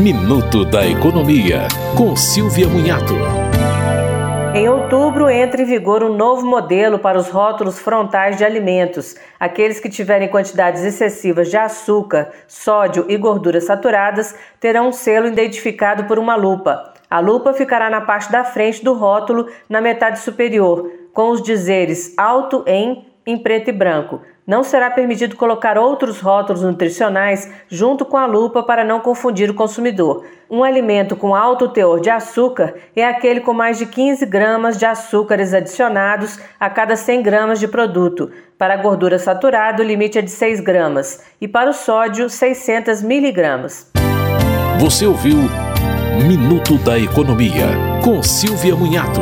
Minuto da Economia, com Silvia Munhato. Em outubro entra em vigor um novo modelo para os rótulos frontais de alimentos. Aqueles que tiverem quantidades excessivas de açúcar, sódio e gorduras saturadas terão um selo identificado por uma lupa. A lupa ficará na parte da frente do rótulo, na metade superior, com os dizeres alto em em preto e branco. Não será permitido colocar outros rótulos nutricionais junto com a lupa para não confundir o consumidor. Um alimento com alto teor de açúcar é aquele com mais de 15 gramas de açúcares adicionados a cada 100 gramas de produto. Para a gordura saturada, o limite é de 6 gramas e para o sódio, 600 miligramas. Você ouviu Minuto da Economia, com Silvia Munhato.